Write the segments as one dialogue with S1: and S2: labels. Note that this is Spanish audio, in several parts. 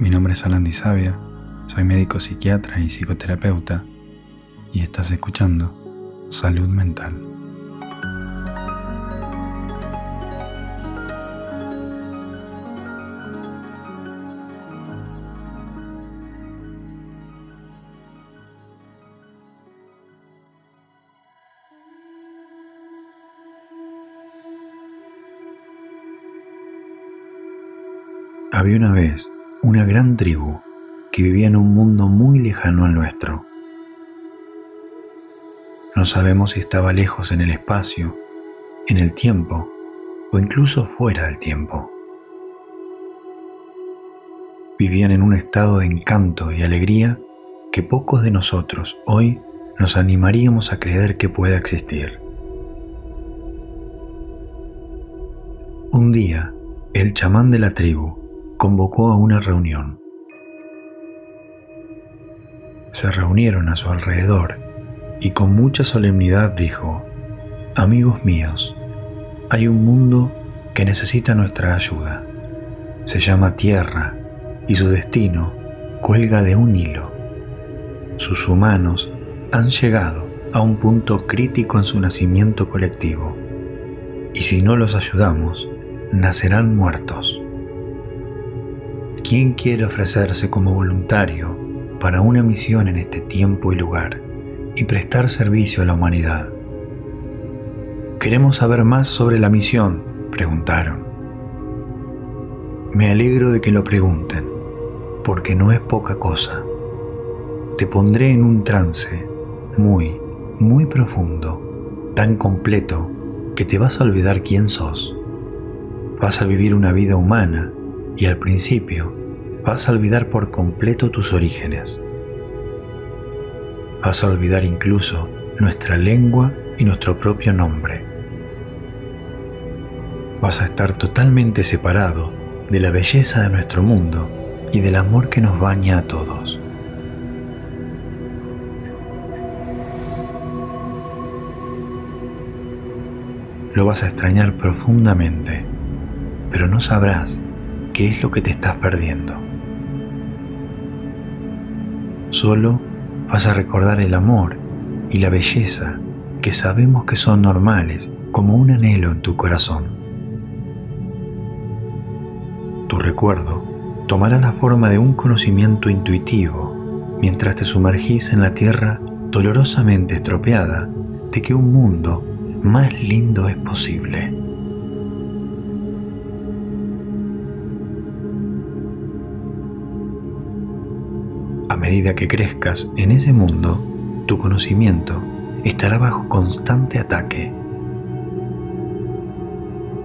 S1: Mi nombre es Alan Sabia, soy médico psiquiatra y psicoterapeuta y estás escuchando Salud Mental. Había una vez una gran tribu que vivía en un mundo muy lejano al nuestro. No sabemos si estaba lejos en el espacio, en el tiempo o incluso fuera del tiempo. Vivían en un estado de encanto y alegría que pocos de nosotros hoy nos animaríamos a creer que pueda existir. Un día, el chamán de la tribu convocó a una reunión. Se reunieron a su alrededor y con mucha solemnidad dijo, Amigos míos, hay un mundo que necesita nuestra ayuda. Se llama Tierra y su destino cuelga de un hilo. Sus humanos han llegado a un punto crítico en su nacimiento colectivo y si no los ayudamos, nacerán muertos. ¿Quién quiere ofrecerse como voluntario para una misión en este tiempo y lugar y prestar servicio a la humanidad? Queremos saber más sobre la misión, preguntaron. Me alegro de que lo pregunten, porque no es poca cosa. Te pondré en un trance muy, muy profundo, tan completo que te vas a olvidar quién sos. Vas a vivir una vida humana y al principio vas a olvidar por completo tus orígenes. Vas a olvidar incluso nuestra lengua y nuestro propio nombre. Vas a estar totalmente separado de la belleza de nuestro mundo y del amor que nos baña a todos. Lo vas a extrañar profundamente, pero no sabrás qué es lo que te estás perdiendo. Solo vas a recordar el amor y la belleza que sabemos que son normales como un anhelo en tu corazón. Tu recuerdo tomará la forma de un conocimiento intuitivo mientras te sumergís en la tierra dolorosamente estropeada de que un mundo más lindo es posible. Medida que crezcas en ese mundo, tu conocimiento estará bajo constante ataque.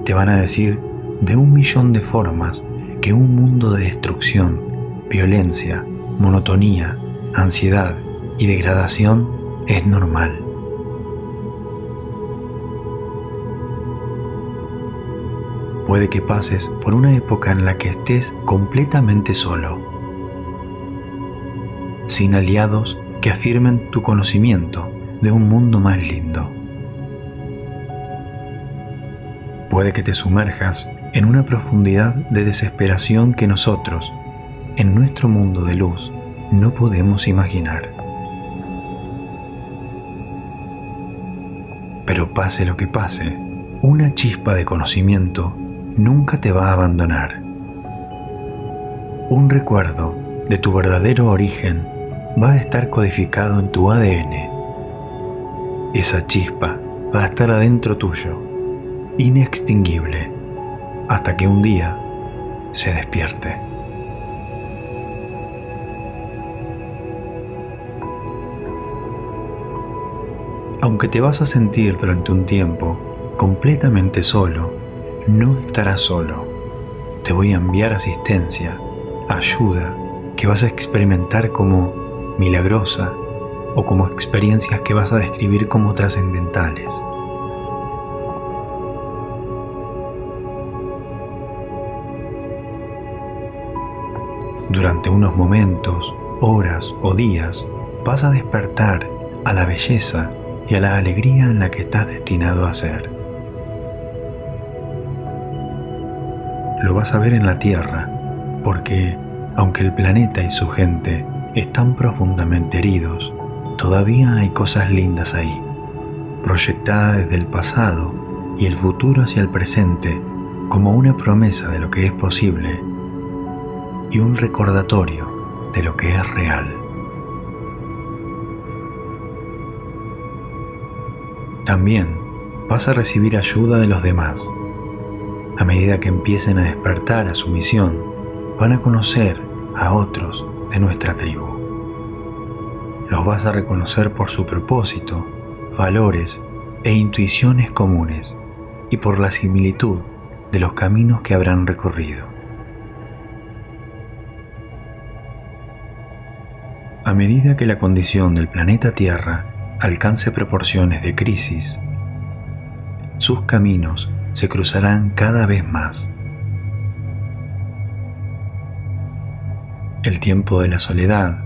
S1: Te van a decir de un millón de formas que un mundo de destrucción, violencia, monotonía, ansiedad y degradación es normal. Puede que pases por una época en la que estés completamente solo sin aliados que afirmen tu conocimiento de un mundo más lindo. Puede que te sumerjas en una profundidad de desesperación que nosotros, en nuestro mundo de luz, no podemos imaginar. Pero pase lo que pase, una chispa de conocimiento nunca te va a abandonar. Un recuerdo de tu verdadero origen va a estar codificado en tu ADN. Esa chispa va a estar adentro tuyo, inextinguible, hasta que un día se despierte. Aunque te vas a sentir durante un tiempo completamente solo, no estarás solo. Te voy a enviar asistencia, ayuda, que vas a experimentar como milagrosa o como experiencias que vas a describir como trascendentales. Durante unos momentos, horas o días vas a despertar a la belleza y a la alegría en la que estás destinado a ser. Lo vas a ver en la tierra porque aunque el planeta y su gente están profundamente heridos, todavía hay cosas lindas ahí, proyectadas desde el pasado y el futuro hacia el presente como una promesa de lo que es posible y un recordatorio de lo que es real. También vas a recibir ayuda de los demás. A medida que empiecen a despertar a su misión, van a conocer a otros de nuestra tribu. Los vas a reconocer por su propósito, valores e intuiciones comunes y por la similitud de los caminos que habrán recorrido. A medida que la condición del planeta Tierra alcance proporciones de crisis, sus caminos se cruzarán cada vez más. El tiempo de la soledad,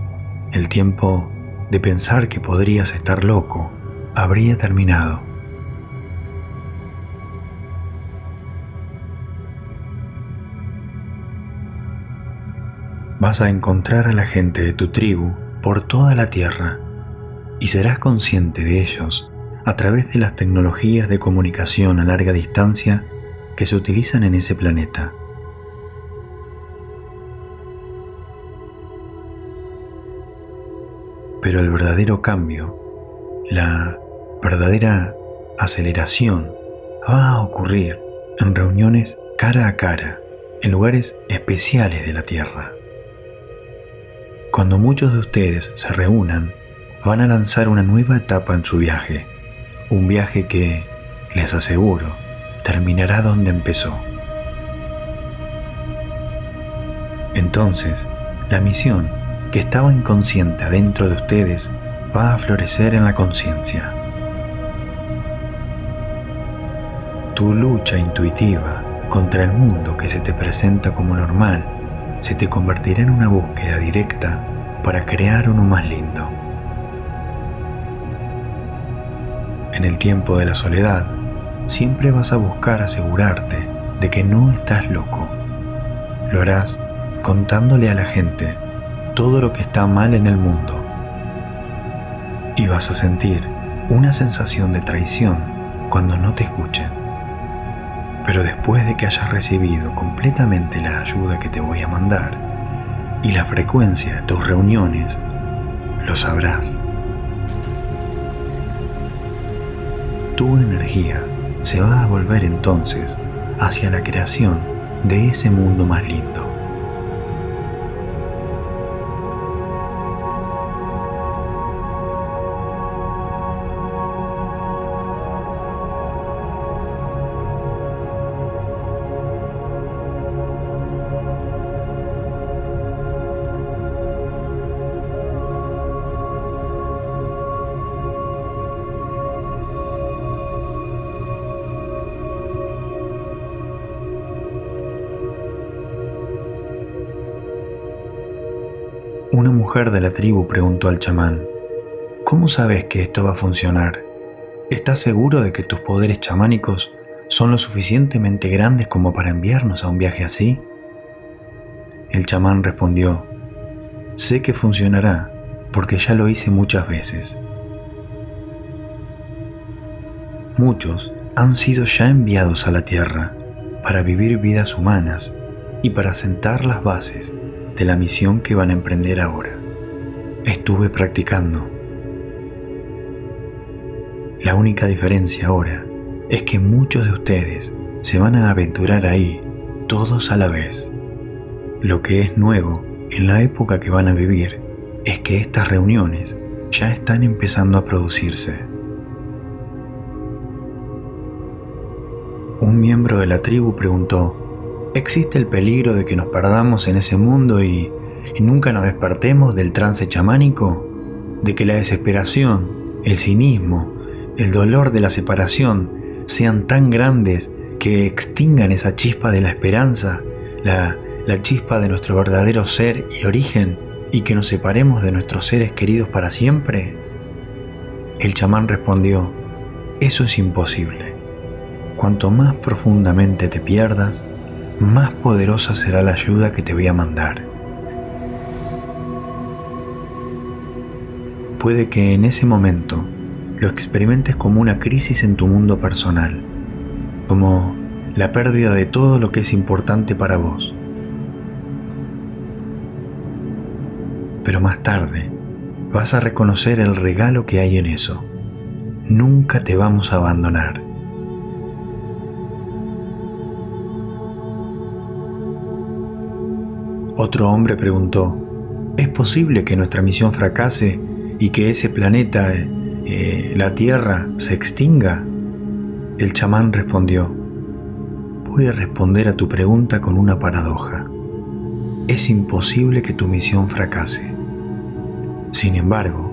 S1: el tiempo de pensar que podrías estar loco, habría terminado. Vas a encontrar a la gente de tu tribu por toda la tierra y serás consciente de ellos a través de las tecnologías de comunicación a larga distancia que se utilizan en ese planeta. Pero el verdadero cambio, la verdadera aceleración, va a ocurrir en reuniones cara a cara, en lugares especiales de la Tierra. Cuando muchos de ustedes se reúnan, van a lanzar una nueva etapa en su viaje, un viaje que, les aseguro, terminará donde empezó. Entonces, la misión que estaba inconsciente adentro de ustedes va a florecer en la conciencia. Tu lucha intuitiva contra el mundo que se te presenta como normal se te convertirá en una búsqueda directa para crear uno más lindo. En el tiempo de la soledad, siempre vas a buscar asegurarte de que no estás loco. Lo harás contándole a la gente todo lo que está mal en el mundo. Y vas a sentir una sensación de traición cuando no te escuchen. Pero después de que hayas recibido completamente la ayuda que te voy a mandar y la frecuencia de tus reuniones, lo sabrás. Tu energía se va a volver entonces hacia la creación de ese mundo más lindo. Una mujer de la tribu preguntó al chamán, ¿Cómo sabes que esto va a funcionar? ¿Estás seguro de que tus poderes chamánicos son lo suficientemente grandes como para enviarnos a un viaje así? El chamán respondió, Sé que funcionará porque ya lo hice muchas veces. Muchos han sido ya enviados a la Tierra para vivir vidas humanas y para sentar las bases de la misión que van a emprender ahora. Estuve practicando. La única diferencia ahora es que muchos de ustedes se van a aventurar ahí todos a la vez. Lo que es nuevo en la época que van a vivir es que estas reuniones ya están empezando a producirse. Un miembro de la tribu preguntó, ¿Existe el peligro de que nos perdamos en ese mundo y, nunca nos despertemos del trance chamánico? ¿De que la desesperación, el cinismo, el dolor de la separación sean tan grandes que extingan esa chispa de la esperanza, la, chispa de nuestro verdadero ser y origen, y que nos separemos de nuestros seres queridos para siempre? El chamán respondió, eso es imposible. Cuanto más profundamente te pierdas, más poderosa será la ayuda que te voy a mandar. Puede que en ese momento lo experimentes como una crisis en tu mundo personal, como la pérdida de todo lo que es importante para vos. Pero más tarde vas a reconocer el regalo que hay en eso. Nunca te vamos a abandonar. Otro hombre preguntó, ¿es posible que nuestra misión fracase y que ese planeta, eh, la Tierra, se extinga? El chamán respondió, voy a responder a tu pregunta con una paradoja. Es imposible que tu misión fracase. Sin embargo,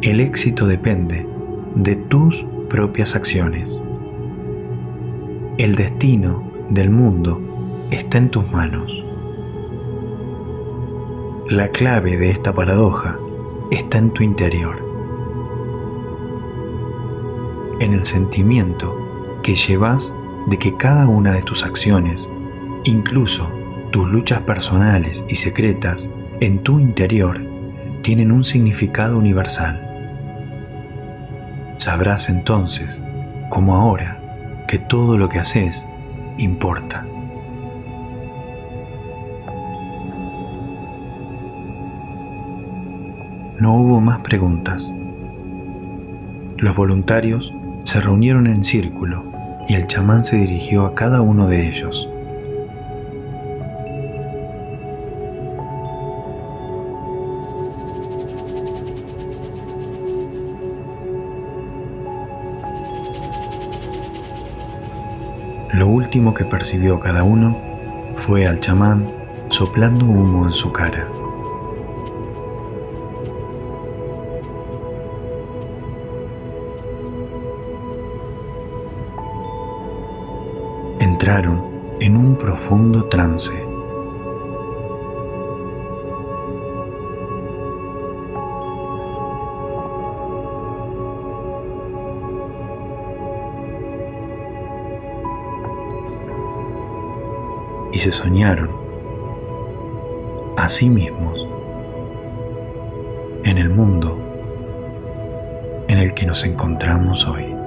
S1: el éxito depende de tus propias acciones. El destino del mundo está en tus manos. La clave de esta paradoja está en tu interior, en el sentimiento que llevas de que cada una de tus acciones, incluso tus luchas personales y secretas en tu interior, tienen un significado universal. Sabrás entonces, como ahora, que todo lo que haces importa. No hubo más preguntas. Los voluntarios se reunieron en círculo y el chamán se dirigió a cada uno de ellos. Lo último que percibió cada uno fue al chamán soplando humo en su cara. Entraron en un profundo trance. Y se soñaron a sí mismos en el mundo en el que nos encontramos hoy.